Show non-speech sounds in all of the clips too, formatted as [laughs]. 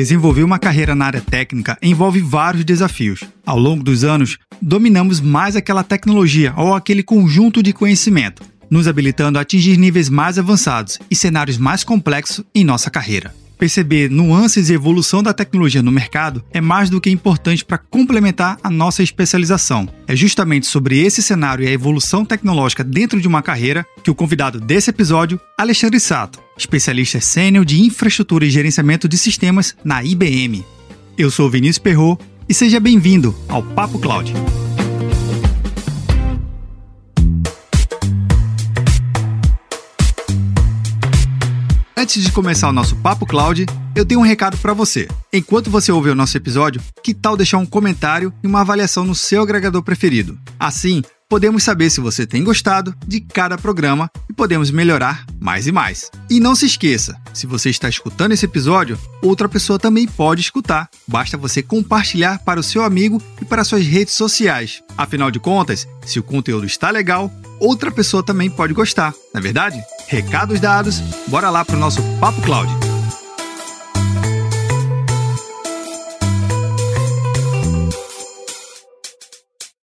Desenvolver uma carreira na área técnica envolve vários desafios. Ao longo dos anos, dominamos mais aquela tecnologia ou aquele conjunto de conhecimento, nos habilitando a atingir níveis mais avançados e cenários mais complexos em nossa carreira. Perceber nuances e evolução da tecnologia no mercado é mais do que importante para complementar a nossa especialização. É justamente sobre esse cenário e a evolução tecnológica dentro de uma carreira que o convidado desse episódio, Alexandre Sato, especialista sênior de infraestrutura e gerenciamento de sistemas na IBM. Eu sou Vinícius Perro e seja bem-vindo ao Papo Cloud. Antes de começar o nosso Papo Cloud, eu tenho um recado para você. Enquanto você ouve o nosso episódio, que tal deixar um comentário e uma avaliação no seu agregador preferido? Assim, podemos saber se você tem gostado de cada programa e podemos melhorar mais e mais. E não se esqueça, se você está escutando esse episódio, outra pessoa também pode escutar. Basta você compartilhar para o seu amigo e para suas redes sociais. Afinal de contas, se o conteúdo está legal, outra pessoa também pode gostar, não é verdade? Recados dados, bora lá para o nosso Papo Cloud.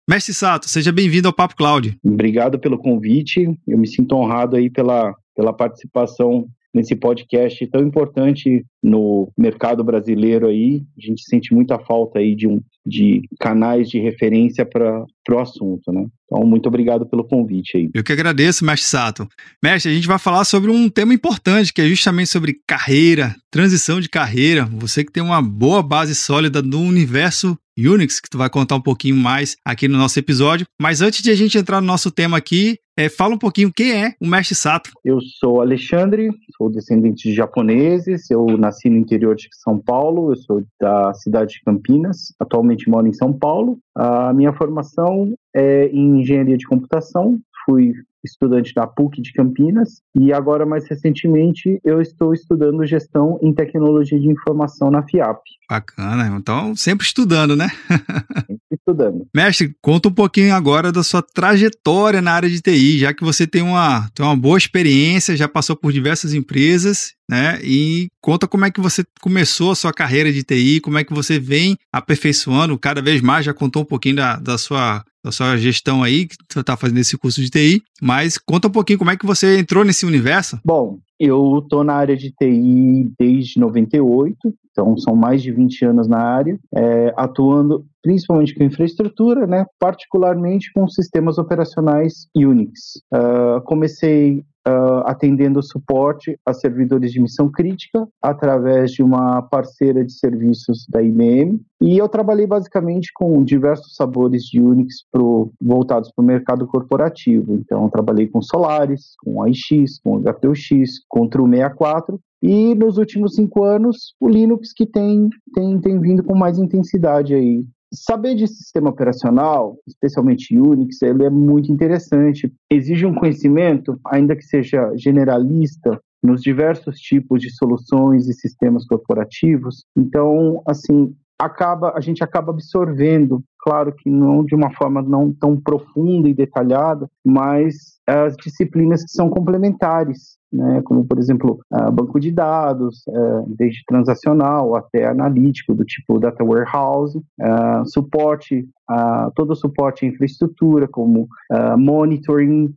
Mestre Sato, seja bem-vindo ao Papo Cloud. Obrigado pelo convite. Eu me sinto honrado aí pela, pela participação nesse podcast tão importante no mercado brasileiro aí. A gente sente muita falta aí de, um, de canais de referência para o assunto, né? Então, muito obrigado pelo convite aí. Eu que agradeço, mestre Sato. Mestre, a gente vai falar sobre um tema importante, que é justamente sobre carreira, transição de carreira. Você que tem uma boa base sólida no universo Unix, que tu vai contar um pouquinho mais aqui no nosso episódio. Mas antes de a gente entrar no nosso tema aqui, é, fala um pouquinho quem é o mestre Sato. Eu sou Alexandre, sou descendente de japoneses, eu nasci no interior de São Paulo, eu sou da cidade de Campinas, atualmente moro em São Paulo. A minha formação é em engenharia de computação, fui estudante da PUC de Campinas e agora mais recentemente eu estou estudando gestão em tecnologia de informação na FIAP. Bacana, então sempre estudando, né? [laughs] sempre estudando. Mestre, conta um pouquinho agora da sua trajetória na área de TI, já que você tem uma, tem uma boa experiência, já passou por diversas empresas né? E conta como é que você começou a sua carreira de TI, como é que você vem aperfeiçoando cada vez mais, já contou um pouquinho da, da sua sua gestão aí, que você está fazendo esse curso de TI, mas conta um pouquinho como é que você entrou nesse universo. Bom, eu estou na área de TI desde 98, então são mais de 20 anos na área, é, atuando principalmente com infraestrutura, né, particularmente com sistemas operacionais Unix. Uh, comecei uh, atendendo suporte a servidores de missão crítica através de uma parceira de serviços da IBM. E eu trabalhei basicamente com diversos sabores de Unix pro, voltados para o mercado corporativo. Então, trabalhei com Solaris, com AIX, com HPUX, com Tru64 e nos últimos cinco anos, o Linux que tem, tem, tem vindo com mais intensidade aí Saber de sistema operacional, especialmente Unix, ele é muito interessante. Exige um conhecimento, ainda que seja generalista, nos diversos tipos de soluções e sistemas corporativos. Então, assim, acaba a gente acaba absorvendo, claro que não de uma forma não tão profunda e detalhada, mas as disciplinas que são complementares né, como por exemplo uh, banco de dados, uh, desde transacional até analítico, do tipo data warehouse, uh, suporte, todo o suporte à infraestrutura, como monitoring,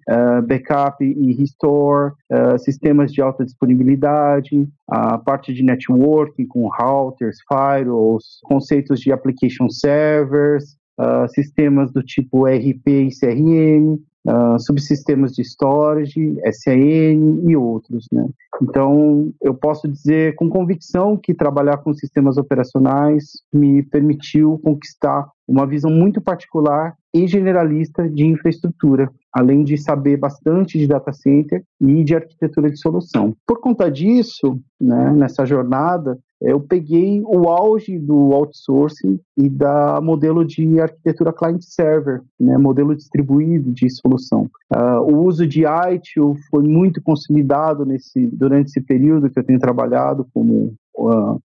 backup e restore, sistemas de alta disponibilidade, a parte de networking com routers, firewalls, conceitos de application servers, Uh, sistemas do tipo RP e CRM, uh, subsistemas de storage, SAN e outros. Né? Então, eu posso dizer com convicção que trabalhar com sistemas operacionais me permitiu conquistar uma visão muito particular e generalista de infraestrutura, além de saber bastante de data center e de arquitetura de solução. Por conta disso, né, nessa jornada, eu peguei o auge do outsourcing e da modelo de arquitetura client-server, né, modelo distribuído de solução. Uh, o uso de ITIL foi muito consolidado nesse, durante esse período que eu tenho trabalhado como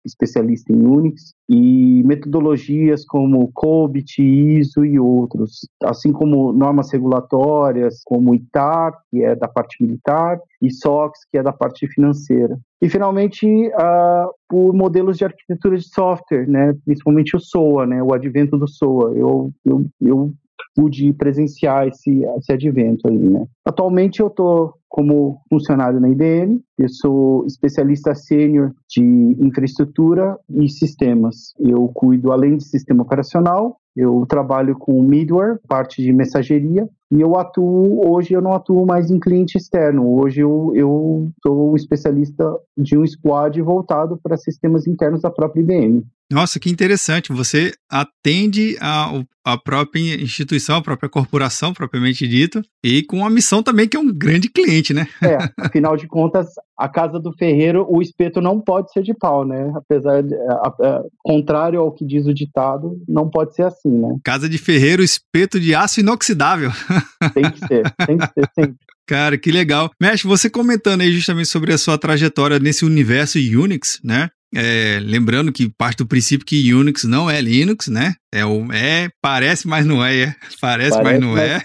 especialista em Unix, e metodologias como COBIT, ISO e outros, assim como normas regulatórias, como ITAR, que é da parte militar, e SOX, que é da parte financeira. E, finalmente, uh, por modelos de arquitetura de software, né, principalmente o SOA, né, o advento do SOA. Eu, eu, eu pude presenciar esse, esse advento aí, né. Atualmente eu estou como funcionário na IBM, eu sou especialista sênior de infraestrutura e sistemas. Eu cuido, além de sistema operacional, eu trabalho com middleware, parte de mensageria, e eu atuo, hoje eu não atuo mais em cliente externo, hoje eu, eu sou especialista de um squad voltado para sistemas internos da própria IBM. Nossa, que interessante. Você atende a, a própria instituição, a própria corporação, propriamente dito, e com uma missão também que é um grande cliente, né? É, [laughs] afinal de contas, a casa do ferreiro, o espeto não pode ser de pau, né? Apesar de, a, a, contrário ao que diz o ditado, não pode ser assim, né? Casa de ferreiro, espeto de aço inoxidável. [laughs] Tem que ser, tem que ser sempre. Cara, que legal. Mestre, você comentando aí justamente sobre a sua trajetória nesse universo Unix, né? É, lembrando que parte do princípio que Unix não é Linux, né? É, o, é parece, mas não é. é parece, [laughs] parece, mas não mas... é.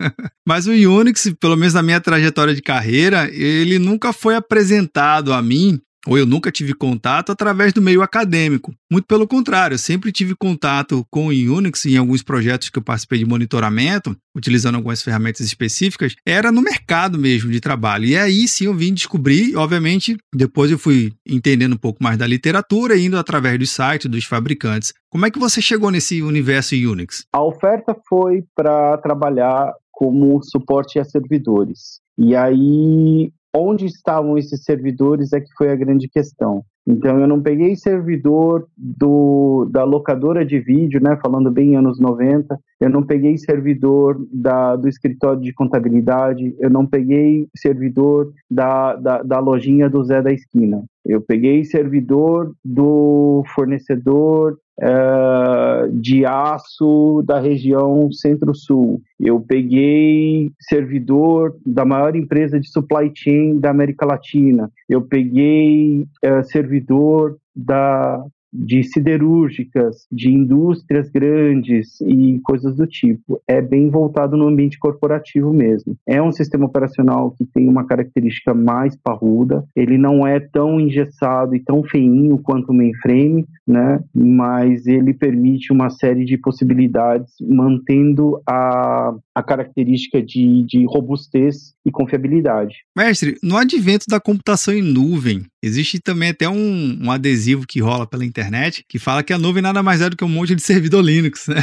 [laughs] mas o Unix, pelo menos na minha trajetória de carreira, ele nunca foi apresentado a mim ou eu nunca tive contato através do meio acadêmico. Muito pelo contrário, eu sempre tive contato com o Unix em alguns projetos que eu participei de monitoramento, utilizando algumas ferramentas específicas, era no mercado mesmo de trabalho. E aí sim eu vim descobrir, obviamente, depois eu fui entendendo um pouco mais da literatura, indo através dos sites dos fabricantes. Como é que você chegou nesse universo Unix? A oferta foi para trabalhar como suporte a servidores. E aí onde estavam esses servidores é que foi a grande questão. Então eu não peguei servidor do, da locadora de vídeo, né, falando bem anos 90, eu não peguei servidor da, do escritório de contabilidade, eu não peguei servidor da, da, da lojinha do Zé da esquina. Eu peguei servidor do fornecedor uh, de aço da região Centro-Sul. Eu peguei servidor da maior empresa de supply chain da América Latina. Eu peguei uh, servidor da de siderúrgicas, de indústrias grandes e coisas do tipo. É bem voltado no ambiente corporativo mesmo. É um sistema operacional que tem uma característica mais parruda, ele não é tão engessado e tão feinho quanto o mainframe, né? mas ele permite uma série de possibilidades, mantendo a, a característica de, de robustez e confiabilidade. Mestre, no advento da computação em nuvem, existe também até um, um adesivo que rola pela internet internet, que fala que a nuvem nada mais é do que um monte de servidor Linux, né?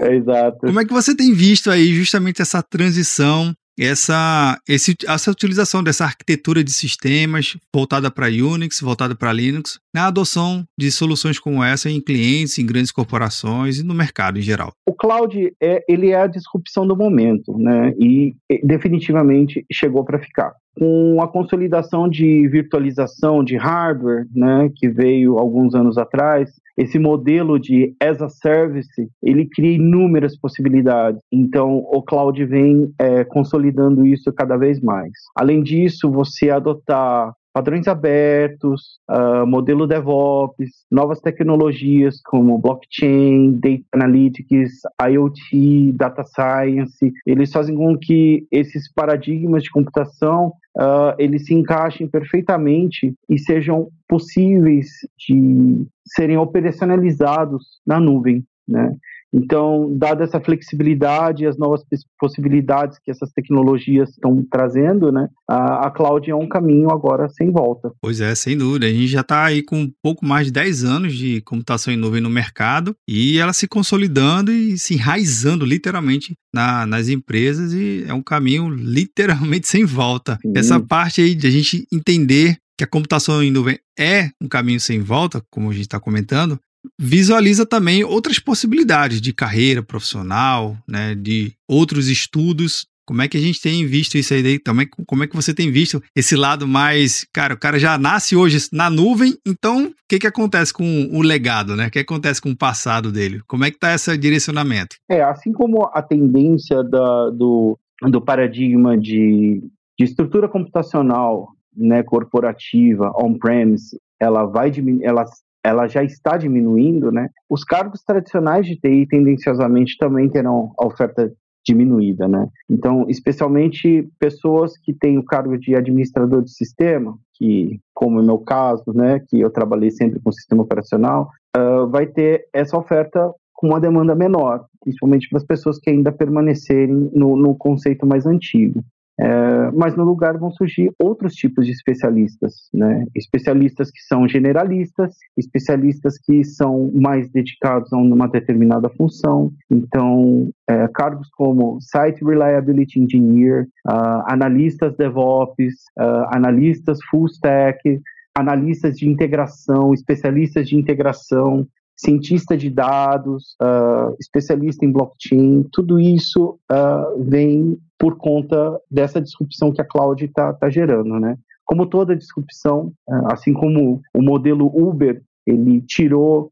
É, [laughs] exato. Como é que você tem visto aí justamente essa transição essa, esse, essa utilização dessa arquitetura de sistemas voltada para Unix, voltada para Linux, na adoção de soluções como essa em clientes, em grandes corporações e no mercado em geral. O cloud é, ele é a disrupção do momento, né? E definitivamente chegou para ficar com a consolidação de virtualização de hardware, né, que veio alguns anos atrás, esse modelo de as a service, ele cria inúmeras possibilidades. Então, o cloud vem é, consolidando isso cada vez mais. Além disso, você adotar padrões abertos, uh, modelo DevOps, novas tecnologias como blockchain, data analytics, IoT, data science, eles fazem com que esses paradigmas de computação uh, eles se encaixem perfeitamente e sejam possíveis de serem operacionalizados na nuvem, né? Então, dada essa flexibilidade e as novas possibilidades que essas tecnologias estão trazendo, né, a, a cloud é um caminho agora sem volta. Pois é, sem dúvida. A gente já está aí com um pouco mais de 10 anos de computação em nuvem no mercado e ela se consolidando e se enraizando literalmente na, nas empresas e é um caminho literalmente sem volta. Sim. Essa parte aí de a gente entender que a computação em nuvem é um caminho sem volta, como a gente está comentando, visualiza também outras possibilidades de carreira profissional, né, de outros estudos. Como é que a gente tem visto isso aí? Também, como é que você tem visto esse lado mais, cara, o cara já nasce hoje na nuvem, então o que que acontece com o legado, né? O que acontece com o passado dele? Como é que tá esse direcionamento? É, assim como a tendência da, do, do paradigma de, de estrutura computacional né, corporativa, on-premise, ela vai ela ela já está diminuindo, né? Os cargos tradicionais de TI tendenciosamente também terão a oferta diminuída, né? Então, especialmente pessoas que têm o cargo de administrador de sistema, que, como é meu caso, né, que eu trabalhei sempre com sistema operacional, uh, vai ter essa oferta com uma demanda menor, principalmente para as pessoas que ainda permanecerem no, no conceito mais antigo. É, mas no lugar vão surgir outros tipos de especialistas, né? Especialistas que são generalistas, especialistas que são mais dedicados a uma determinada função. Então, é, cargos como Site Reliability Engineer, uh, analistas DevOps, uh, analistas Full Stack, analistas de integração, especialistas de integração, cientista de dados, uh, especialista em blockchain, tudo isso uh, vem por conta dessa disrupção que a cloud está tá gerando, né? Como toda disrupção, uh, assim como o modelo Uber, ele tirou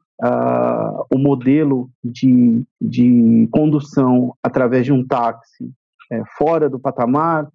o modelo de, de condução através de um táxi é, fora do patamar,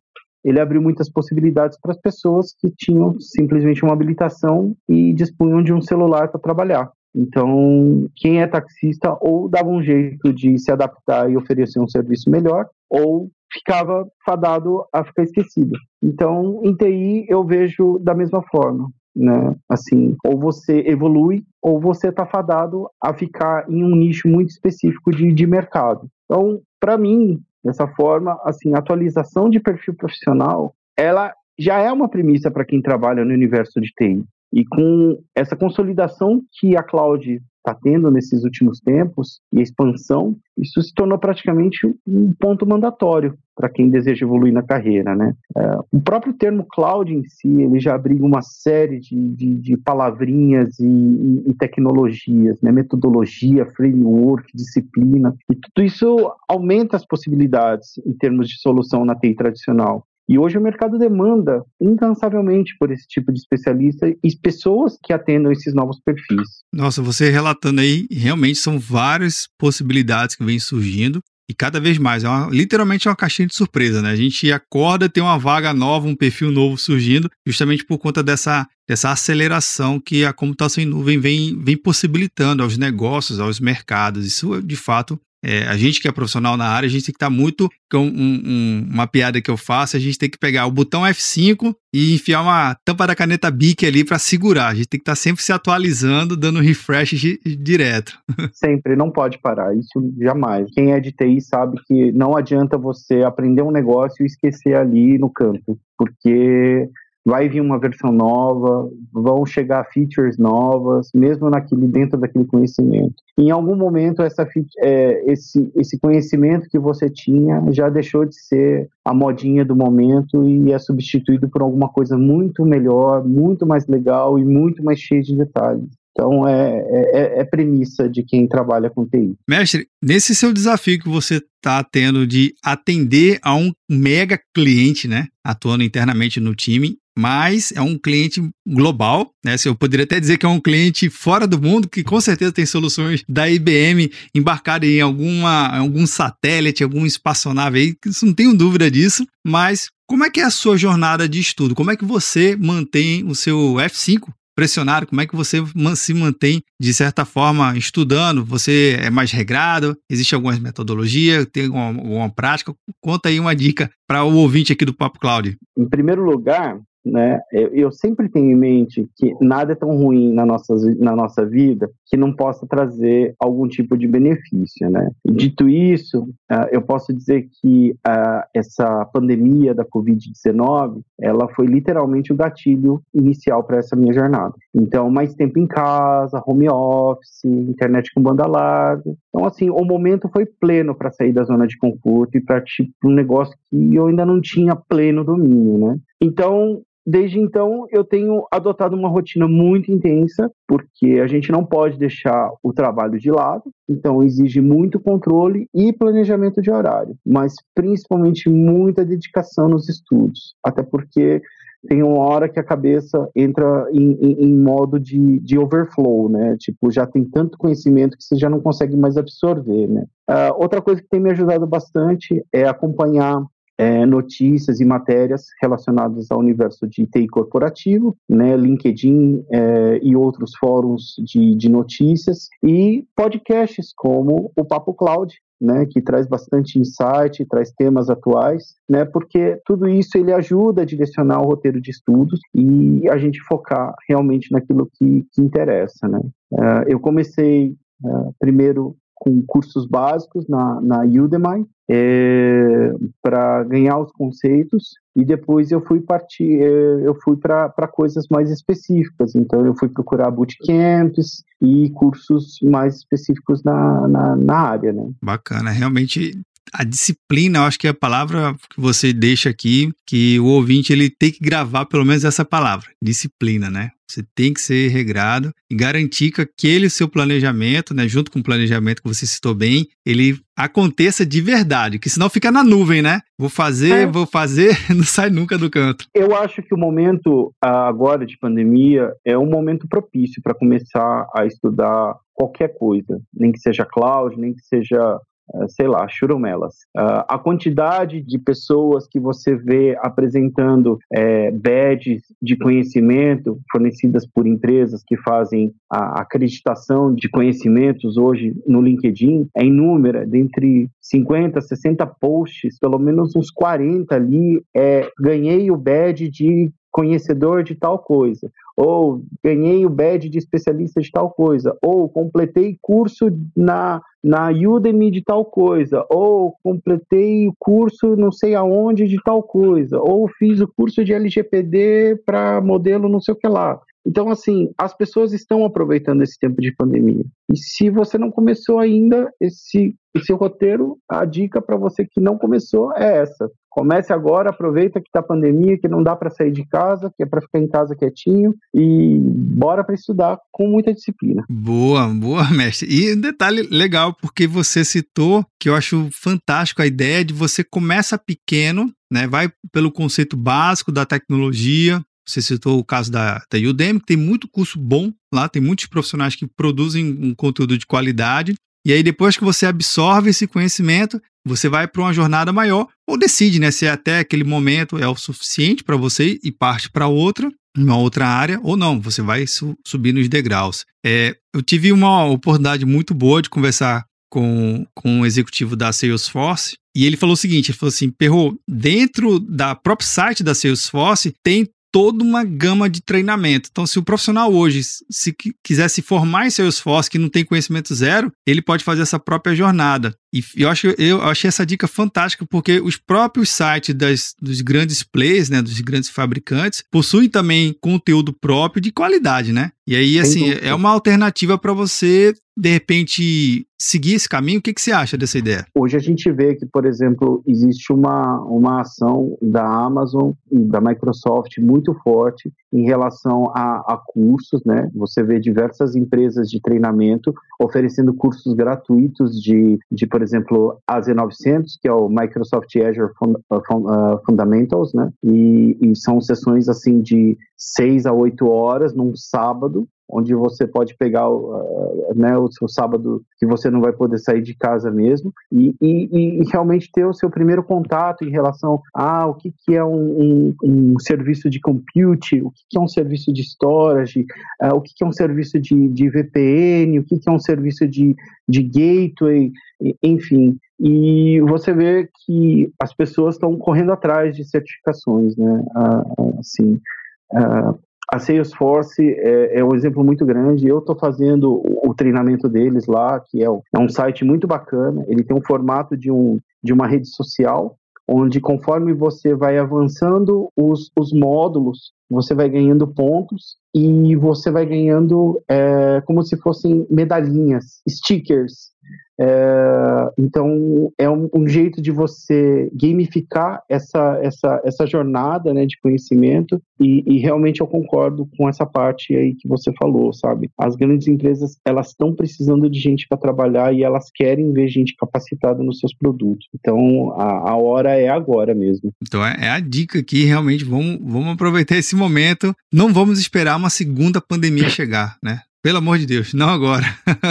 ele abriu muitas possibilidades para as pessoas que tinham simplesmente uma habilitação e dispunham de um celular para trabalhar. Então, quem é taxista ou dava um jeito de se adaptar e oferecer um serviço melhor, ou ficava fadado a ficar esquecido. Então, em TI eu vejo da mesma forma, né? Assim, ou você evolui ou você está fadado a ficar em um nicho muito específico de, de mercado. Então, para mim, dessa forma, assim, atualização de perfil profissional, ela já é uma premissa para quem trabalha no universo de TI. E com essa consolidação que a cloud está tendo nesses últimos tempos e a expansão, isso se tornou praticamente um ponto mandatório para quem deseja evoluir na carreira, né? É, o próprio termo cloud em si, ele já abriga uma série de, de, de palavrinhas e, e, e, tecnologias, né? Metodologia, framework, disciplina, e tudo isso aumenta as possibilidades em termos de solução na TI tradicional. E hoje o mercado demanda incansavelmente por esse tipo de especialista e pessoas que atendam esses novos perfis. Nossa, você relatando aí, realmente são várias possibilidades que vêm surgindo. E cada vez mais, é uma, literalmente é uma caixinha de surpresa, né? A gente acorda, tem uma vaga nova, um perfil novo surgindo, justamente por conta dessa, dessa aceleração que a computação em nuvem vem, vem possibilitando aos negócios, aos mercados. Isso, de fato, é, a gente que é profissional na área, a gente tem que estar tá muito. Com um, um, uma piada que eu faço, a gente tem que pegar o botão F5 e enfiar uma tampa da caneta BIC ali para segurar. A gente tem que estar tá sempre se atualizando, dando refresh direto. [laughs] Sempre, não pode parar, isso jamais. Quem é de TI sabe que não adianta você aprender um negócio e esquecer ali no canto, porque vai vir uma versão nova, vão chegar features novas, mesmo naquele dentro daquele conhecimento. Em algum momento essa é, esse esse conhecimento que você tinha já deixou de ser a modinha do momento e é substituído por alguma coisa muito melhor, muito mais legal e muito mais cheia de detalhes. Então é, é, é, premissa de quem trabalha com TI. Mestre, nesse seu desafio que você está tendo de atender a um mega cliente, né? Atuando internamente no time, mas é um cliente global, né? Eu poderia até dizer que é um cliente fora do mundo, que com certeza tem soluções da IBM embarcadas em alguma, algum satélite, algum espaçonave aí, não tenho dúvida disso, mas como é que é a sua jornada de estudo? Como é que você mantém o seu F5 pressionado? Como é que você se mantém, de certa forma, estudando? Você é mais regrado? Existe alguma metodologia? Tem alguma, alguma prática? Conta aí uma dica para o ouvinte aqui do Papo Cloud. Em primeiro lugar, né? Eu, eu, sempre tenho em mente que nada é tão ruim na nossa, na nossa vida que não possa trazer algum tipo de benefício, né? dito isso, uh, eu posso dizer que uh, essa pandemia da Covid-19, ela foi literalmente o gatilho inicial para essa minha jornada. Então, mais tempo em casa, home office, internet com banda larga. Então, assim, o momento foi pleno para sair da zona de conforto e para tipo, um negócio que eu ainda não tinha pleno domínio, né? Então, Desde então, eu tenho adotado uma rotina muito intensa, porque a gente não pode deixar o trabalho de lado, então exige muito controle e planejamento de horário, mas principalmente muita dedicação nos estudos, até porque tem uma hora que a cabeça entra em, em, em modo de, de, overflow, né? Tipo, já tem tanto conhecimento que você já não consegue mais absorver, né? Uh, outra coisa que tem me ajudado bastante é acompanhar é, notícias e matérias relacionadas ao universo de TI corporativo, né, LinkedIn é, e outros fóruns de, de notícias, e podcasts como o Papo Cloud, né, que traz bastante insight, traz temas atuais, né, porque tudo isso ele ajuda a direcionar o roteiro de estudos e a gente focar realmente naquilo que, que interessa, né. Uh, eu comecei uh, primeiro com cursos básicos na, na Udemy é, para ganhar os conceitos e depois eu fui partir é, eu fui para coisas mais específicas. Então eu fui procurar bootcamps e cursos mais específicos na, na, na área né? Bacana. Realmente a disciplina, eu acho que é a palavra que você deixa aqui, que o ouvinte ele tem que gravar pelo menos essa palavra, disciplina, né? Você tem que ser regrado e garantir que aquele seu planejamento, né, junto com o planejamento que você citou bem, ele aconteça de verdade, que senão fica na nuvem, né? Vou fazer, é. vou fazer, [laughs] não sai nunca do canto. Eu acho que o momento agora de pandemia é um momento propício para começar a estudar qualquer coisa, nem que seja cloud, nem que seja sei lá, churumelas. Uh, a quantidade de pessoas que você vê apresentando é, badges de conhecimento fornecidas por empresas que fazem a acreditação de conhecimentos hoje no LinkedIn é inúmera, dentre 50, 60 posts, pelo menos uns 40 ali, é, ganhei o badge de conhecedor de tal coisa, ou ganhei o badge de especialista de tal coisa, ou completei curso na, na Udemy de tal coisa, ou completei o curso não sei aonde de tal coisa, ou fiz o curso de LGPD para modelo não sei o que lá. Então, assim, as pessoas estão aproveitando esse tempo de pandemia. E se você não começou ainda esse, esse roteiro, a dica para você que não começou é essa. Comece agora, aproveita que está pandemia, que não dá para sair de casa, que é para ficar em casa quietinho e bora para estudar com muita disciplina. Boa, boa, [laughs] mestre. E um detalhe legal, porque você citou que eu acho fantástico a ideia de você começa pequeno, né? Vai pelo conceito básico da tecnologia, você citou o caso da, da Udemy, que tem muito curso bom lá, tem muitos profissionais que produzem um conteúdo de qualidade. E aí, depois que você absorve esse conhecimento, você vai para uma jornada maior ou decide, né, se até aquele momento é o suficiente para você e parte para outra, uma outra área, ou não, você vai su subir nos degraus. É, eu tive uma oportunidade muito boa de conversar com, com um executivo da Salesforce e ele falou o seguinte: ele falou assim, Perro, dentro da próprio site da Salesforce tem toda uma gama de treinamento. Então, se o profissional hoje se quiser se formar em Salesforce, que não tem conhecimento zero, ele pode fazer essa própria jornada. E eu, acho, eu achei essa dica fantástica porque os próprios sites das, dos grandes players, né, dos grandes fabricantes, possuem também conteúdo próprio de qualidade, né? E aí, assim, é uma alternativa para você de repente seguir esse caminho? O que, que você acha dessa ideia? Hoje a gente vê que, por exemplo, existe uma, uma ação da Amazon e da Microsoft muito forte em relação a, a cursos, né? Você vê diversas empresas de treinamento oferecendo cursos gratuitos de, de por exemplo, a Z900, que é o Microsoft Azure Fund, uh, Fundamentals, né? E, e são sessões assim de seis a oito horas num sábado onde você pode pegar uh, né, o seu sábado que você não vai poder sair de casa mesmo e, e, e realmente ter o seu primeiro contato em relação a o que, que é um, um, um serviço de compute, o que, que é um serviço de storage, uh, o que, que é um serviço de, de VPN, o que, que é um serviço de, de gateway, enfim. E você vê que as pessoas estão correndo atrás de certificações, né? Assim, a Salesforce é, é, um exemplo muito grande. Eu estou fazendo o, o, treinamento deles lá, que é, é, um site muito bacana. Ele tem um formato de, um, de uma rede social, onde conforme você vai avançando os, os módulos, você vai ganhando pontos e você vai ganhando é, como se fossem medalhinhas, stickers é, então, é um, um, jeito de você gamificar essa, essa, essa jornada né, de conhecimento e, e, realmente eu concordo com essa parte aí que você falou, sabe? As grandes empresas, elas estão precisando de gente para trabalhar e elas querem ver gente capacitada nos seus produtos. Então, a, a hora é agora mesmo. Então, é, é a dica aqui, realmente, vamos, vamos aproveitar esse momento. Não vamos esperar uma segunda pandemia chegar, né? Pelo amor de Deus, não agora.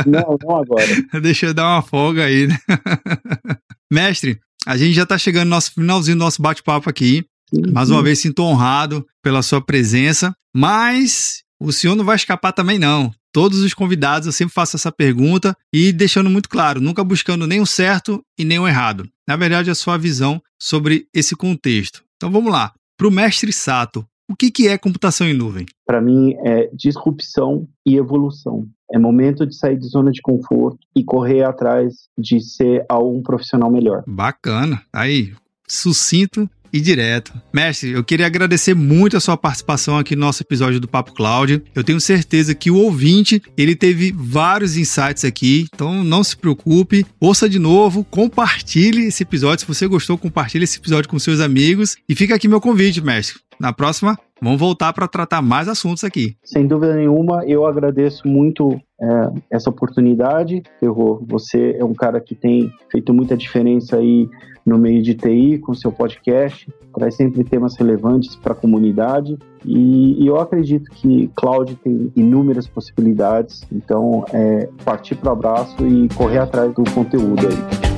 Não, não agora. [laughs] Deixa eu dar uma folga aí, né? [laughs] Mestre, a gente já está chegando no nosso finalzinho do nosso bate-papo aqui. Uhum. Mais uma vez, sinto honrado pela sua presença, mas o senhor não vai escapar também, não. Todos os convidados eu sempre faço essa pergunta e deixando muito claro, nunca buscando nem o certo e nem o errado. Na verdade, é a visão sobre esse contexto. Então vamos lá. Para o mestre Sato, o que, que é computação em nuvem? Para mim, é disrupção e evolução. É momento de sair de zona de conforto e correr atrás de ser um profissional melhor. Bacana. Aí, sucinto e direto. Mestre, eu queria agradecer muito a sua participação aqui no nosso episódio do Papo Cloud. Eu tenho certeza que o ouvinte, ele teve vários insights aqui, então não se preocupe, ouça de novo, compartilhe esse episódio. Se você gostou, compartilhe esse episódio com seus amigos e fica aqui meu convite, mestre. Na próxima, vamos voltar para tratar mais assuntos aqui. Sem dúvida nenhuma, eu agradeço muito é, essa oportunidade. Ferro, você é um cara que tem feito muita diferença aí no meio de TI com seu podcast, traz sempre temas relevantes para a comunidade e, e, eu acredito que cloud tem inúmeras possibilidades. Então, é partir para o abraço e correr atrás do conteúdo aí.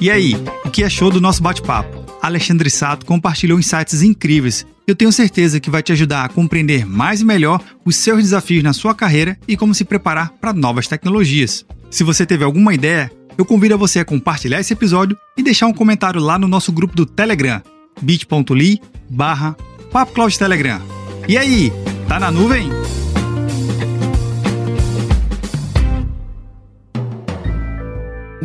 E aí, o que achou do nosso bate-papo? Alexandre Sato compartilhou insights incríveis. Eu tenho certeza que vai te ajudar a compreender mais e melhor os seus desafios na sua carreira e como se preparar para novas tecnologias. Se você teve alguma ideia, eu convido a você a compartilhar esse episódio e deixar um comentário lá no nosso grupo do Telegram, bit.ly barra Telegram. E aí, tá na nuvem?